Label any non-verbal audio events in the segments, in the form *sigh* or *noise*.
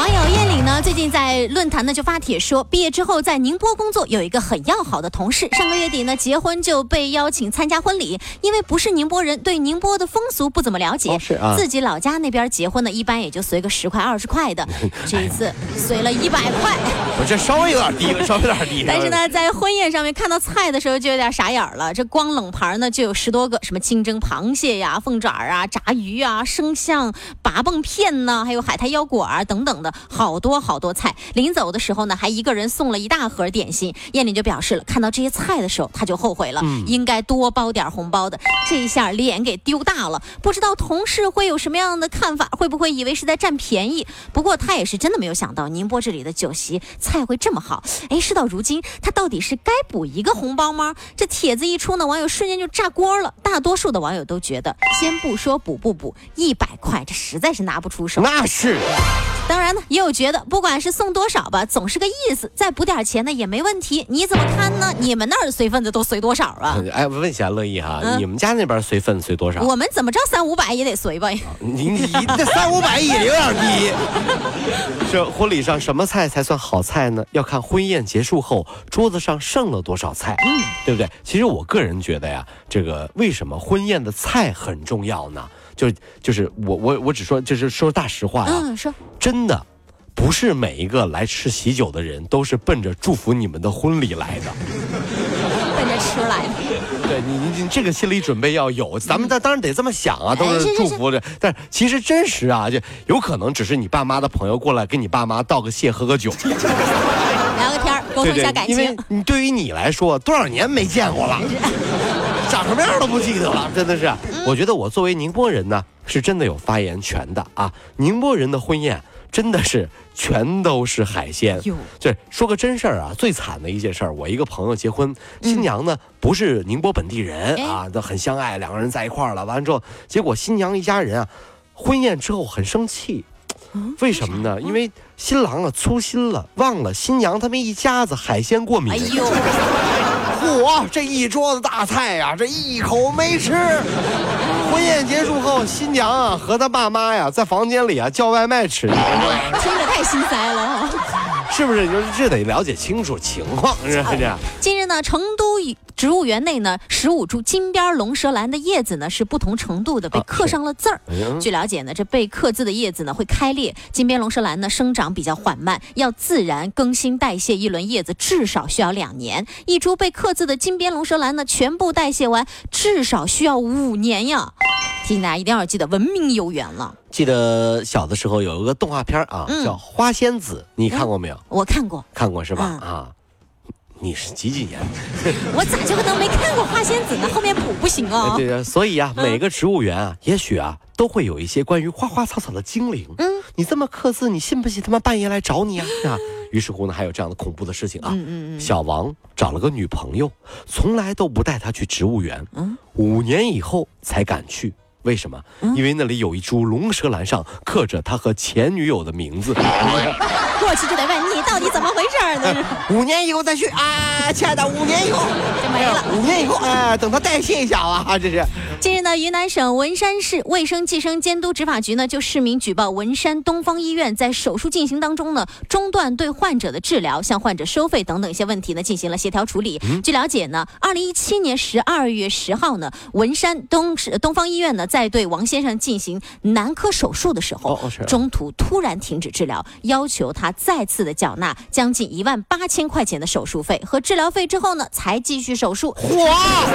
网友燕岭呢，最近在论坛呢就发帖说，毕业之后在宁波工作，有一个很要好的同事，上个月底呢结婚就被邀请参加婚礼，因为不是宁波人，对宁波的风俗不怎么了解，哦是啊自己老家那边结婚呢，一般也就随个十块二十块的，这一次随了一百块。我这稍微有点低了，稍微有点低。但是，呢，在婚宴上面看到菜的时候就有点傻眼了。这光冷盘呢就有十多个，什么清蒸螃蟹呀、凤爪啊、炸鱼啊、生象、拔蚌片呐，还有海苔腰果啊等等的，好多好多菜。临走的时候呢，还一个人送了一大盒点心。燕玲就表示了，看到这些菜的时候，他就后悔了，应该多包点红包的。这一下脸给丢大了，不知道同事会有什么样的看法，会不会以为是在占便宜？不过他也是真的没有想到，宁波这里的酒席菜会这么好。哎，事到如今，他到底是该补一个红包吗？这帖子一出呢，网友瞬间就炸锅了。大多数的网友都觉得，先不说补不补，一百块这实在是拿不出手。那是当然呢，也有觉得不管是送多少吧，总是个意思，再补点钱呢也没问题。你怎么看呢？你们那儿随份子都随多少啊？哎，我问一下乐意哈，嗯你们家那边随份子随多少？我们怎么着三五百也得随吧？你你这三五百也有点低。*laughs* 这婚礼上什么菜才算好菜呢？要看婚宴结束后桌子上剩了多少菜，嗯，对不对？其实我个人觉得呀，这个为什么婚宴的菜很重要呢？就就是我我我只说就是说大实话啊，嗯，说真的。不是每一个来吃喜酒的人都是奔着祝福你们的婚礼来的，*laughs* 奔着吃来的。对你，你你这个心理准备要有，咱们当当然得这么想啊，都是哎是是祝福着。但其实真实啊，就有可能只是你爸妈的朋友过来跟你爸妈道个谢，喝个酒，聊个天，沟通一下感情因为情。你对于你来说，多少年没见过了，*laughs* 长什么样都不记得了，真的是。我觉得我作为宁波人呢，是真的有发言权的啊。宁波人的婚宴真的是全都是海鲜。哟这说个真事儿啊，最惨的一件事儿，我一个朋友结婚，新娘呢不是宁波本地人哎啊，都很相爱，两个人在一块儿了。完了之后，结果新娘一家人啊，婚宴之后很生气。为什么呢？因为新郎啊粗心了，忘了新娘他们一家子海鲜过敏。哎呦，嚯，这一桌子大菜呀、这一口没吃。婚宴结束后，新娘啊和她爸妈呀在房间里啊叫外卖吃，听着太心塞了哈。是不是？你说这得了解清楚情况，是不是？呢，成都植物园内呢，十五株金边龙舌兰的叶子呢是不同程度的被啊刻上了字儿。嗯据了解呢，这被刻字的叶子呢会开裂。金边龙舌兰呢生长比较缓慢，要自然更新代谢一轮叶子至少需要两年。一株被刻字的金边龙舌兰呢，全部代谢完至少需要五年呀。提醒大家一定要记得文明游园了。记得小的时候有一个动画片啊，嗯叫《花仙子》，你看过没有？我看过，看过是吧？嗯啊，你是几几年？*laughs* 我咋就可能没看过花仙子呢？后面补不行啊。对呀，所以啊，嗯每个植物园啊，也许啊，都会有一些关于花花草草的精灵。嗯，你这么刻字，你信不信他们半夜来找你啊？*laughs* 啊，于是乎呢，还有这样的恐怖的事情啊。嗯嗯嗯小王找了个女朋友，从来都不带她去植物园。嗯五年以后才敢去。为什么？因为那里有一株龙舌兰上刻着他和前女友的名字。*laughs* 过去就得问你到底怎么回事儿呢？五年以后再去啊，亲爱的，五年以后 *laughs* 就没了。五年以后，哎，等它代谢一下啊，这是。近日呢，云南省文山市卫生计生监督执法局呢就市民举报文山东方医院在手术进行当中呢中断对患者的治疗，向患者收费等等一些问题呢进行了协调处理。据了解呢，二零一七年十二月十号呢，文山东市东方医院呢在对王先生进行男科手术的时候，哦哦中途突然停止治疗，要求他再次的缴纳将近一万八千块钱的手术费和治疗费之后呢，才继续手术。哇，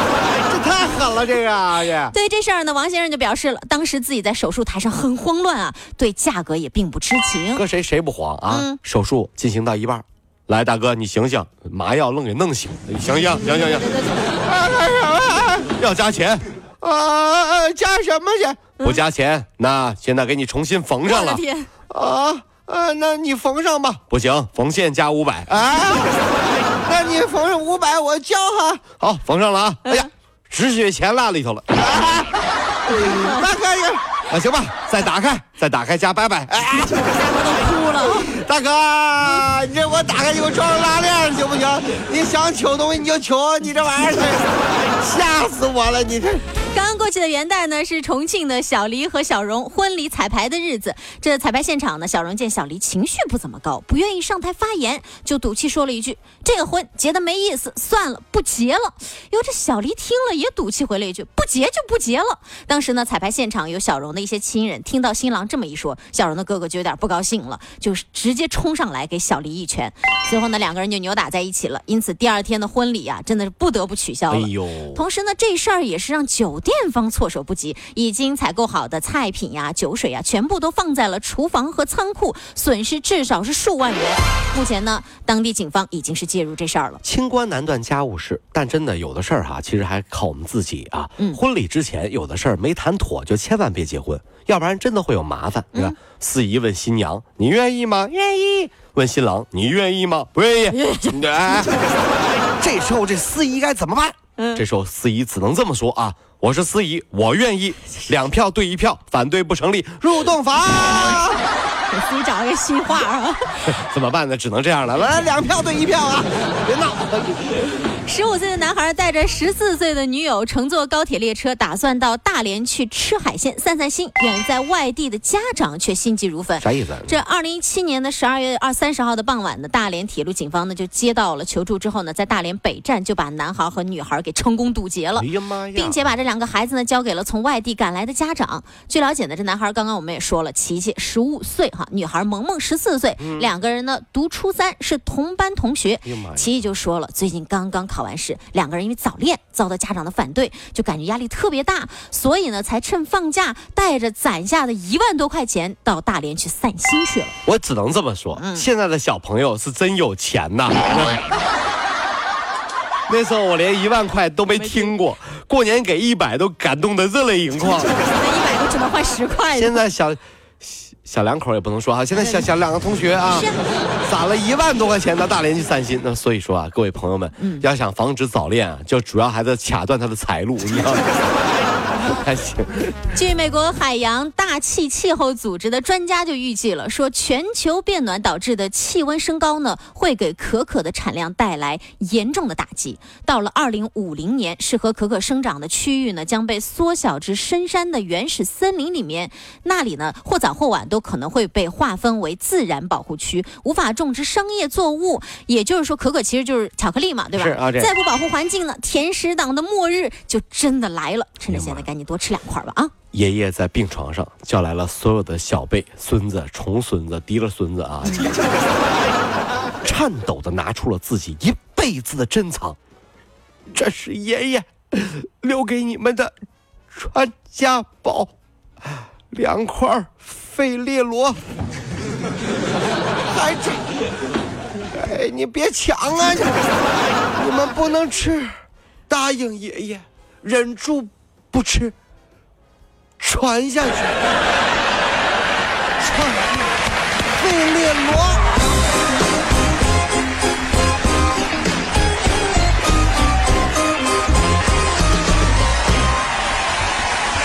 这太狠了，这个。对这事儿呢，王先生就表示了，当时自己在手术台上很慌乱啊，对价格也并不知情。搁谁谁不慌啊？嗯手术进行到一半，来大哥你醒醒，麻药愣给弄醒，你醒醒醒醒醒，啊干什么？要加钱啊？加什么钱？不加钱，那现在给你重新缝上了天，啊啊！那你缝上吧，不行，缝线加五百啊。那你缝上五百，我交哈。好，缝上了啊！哎呀，止血钳落里头了。*laughs* 大哥，啊，行吧，再打开，再打开加拜拜。哎，大哥都哭了。*laughs* 大哥，你这我打开你给我装上拉链行不行？你想求东西你就求，你这玩意儿吓死我了，你这。刚刚过去的元旦呢，是重庆的小黎和小荣婚礼彩排的日子。这彩排现场呢，小荣见小黎情绪不怎么高，不愿意上台发言，就赌气说了一句：“这个婚结的没意思，算了，不结了。”哟，这小黎听了也赌气回了一句：“不结就不结了。”当时呢，彩排现场有小荣的一些亲人，听到新郎这么一说，小荣的哥哥就有点不高兴了，就是直接冲上来给小黎一拳。随后呢，两个人就扭打在一起了。因此，第二天的婚礼啊，真的是不得不取消了。哎呦！同时呢，这事儿也是让酒。店方措手不及，已经采购好的菜品呀、酒水呀，全部都放在了厨房和仓库，损失至少是数万元。目前呢，当地警方已经是介入这事儿了。清官难断家务事，但真的有的事儿哈，其实还靠我们自己啊。嗯，婚礼之前有的事儿没谈妥，就千万别结婚，要不然真的会有麻烦。你看，司仪问新娘：“你愿意吗？”“愿意。”问新郎：“你愿意吗？”“不愿意。” *laughs* 这时候这司仪该怎么办？嗯，这时候司仪只能这么说啊。我是司仪，我愿意，*laughs* 两票对一票，反对不成立，入洞房。给司仪找了个新话啊？*laughs* 怎么办呢？只能这样了。来，两票对一票啊！别闹。十五岁的男孩带着十四岁的女友乘坐高铁列车，打算到大连去吃海鲜散散心。远在外地的家长却心急如焚。啥意思？这二零一七年的十二月二三十号的傍晚呢，大连铁路警方呢就接到了求助，之后呢，在大连北站就把男孩和女孩给成功堵截了，哎呀妈呀！并且把这两个孩子呢交给了从外地赶来的家长。据了解呢，这男孩刚刚我们也说了，琪琪十五岁哈，女孩萌萌十四岁，两个人呢读初三，是同班同学。琪琪就说了，最近刚刚。考完试，两个人因为早恋遭到家长的反对，就感觉压力特别大，所以呢，才趁放假带着攒下的一万多块钱到大连去散心去了。我只能这么说，现在的小朋友是真有钱呐。*laughs* 那时候我连一万块都没听过，过年给一百都感动的热泪盈眶。那 *laughs* 一百都只能换十块。现在小。小两口也不能说哈，现在小小两个同学啊，攒了一万多块钱到大连去散心，那所以说啊，各位朋友们，要想防止早恋啊，就主要还得卡断他的财路，你知道吗？还行。*laughs* 据美国海洋大气气候组织的专家就预计了，说全球变暖导致的气温升高呢，会给可可的产量带来严重的打击。到了二零五零年，适合可可生长的区域呢，将被缩小至深山的原始森林里面，那里呢，或早或晚都可能会被划分为自然保护区，无法种植商业作物。也就是说，可可其实就是巧克力嘛，对吧？是啊，再不保护环境呢，甜食党的末日就真的来了。趁着现在赶紧多吃两块吧啊！爷爷在病床上叫来了所有的小辈、孙子、重孙子、嫡了孙子啊，颤抖的拿出了自己一辈子的珍藏，这是爷爷留给你们的传家宝，两块费列罗。孩子，哎，你别抢啊！你们不能吃，答应爷爷，忍住不吃。传下去，传费列罗。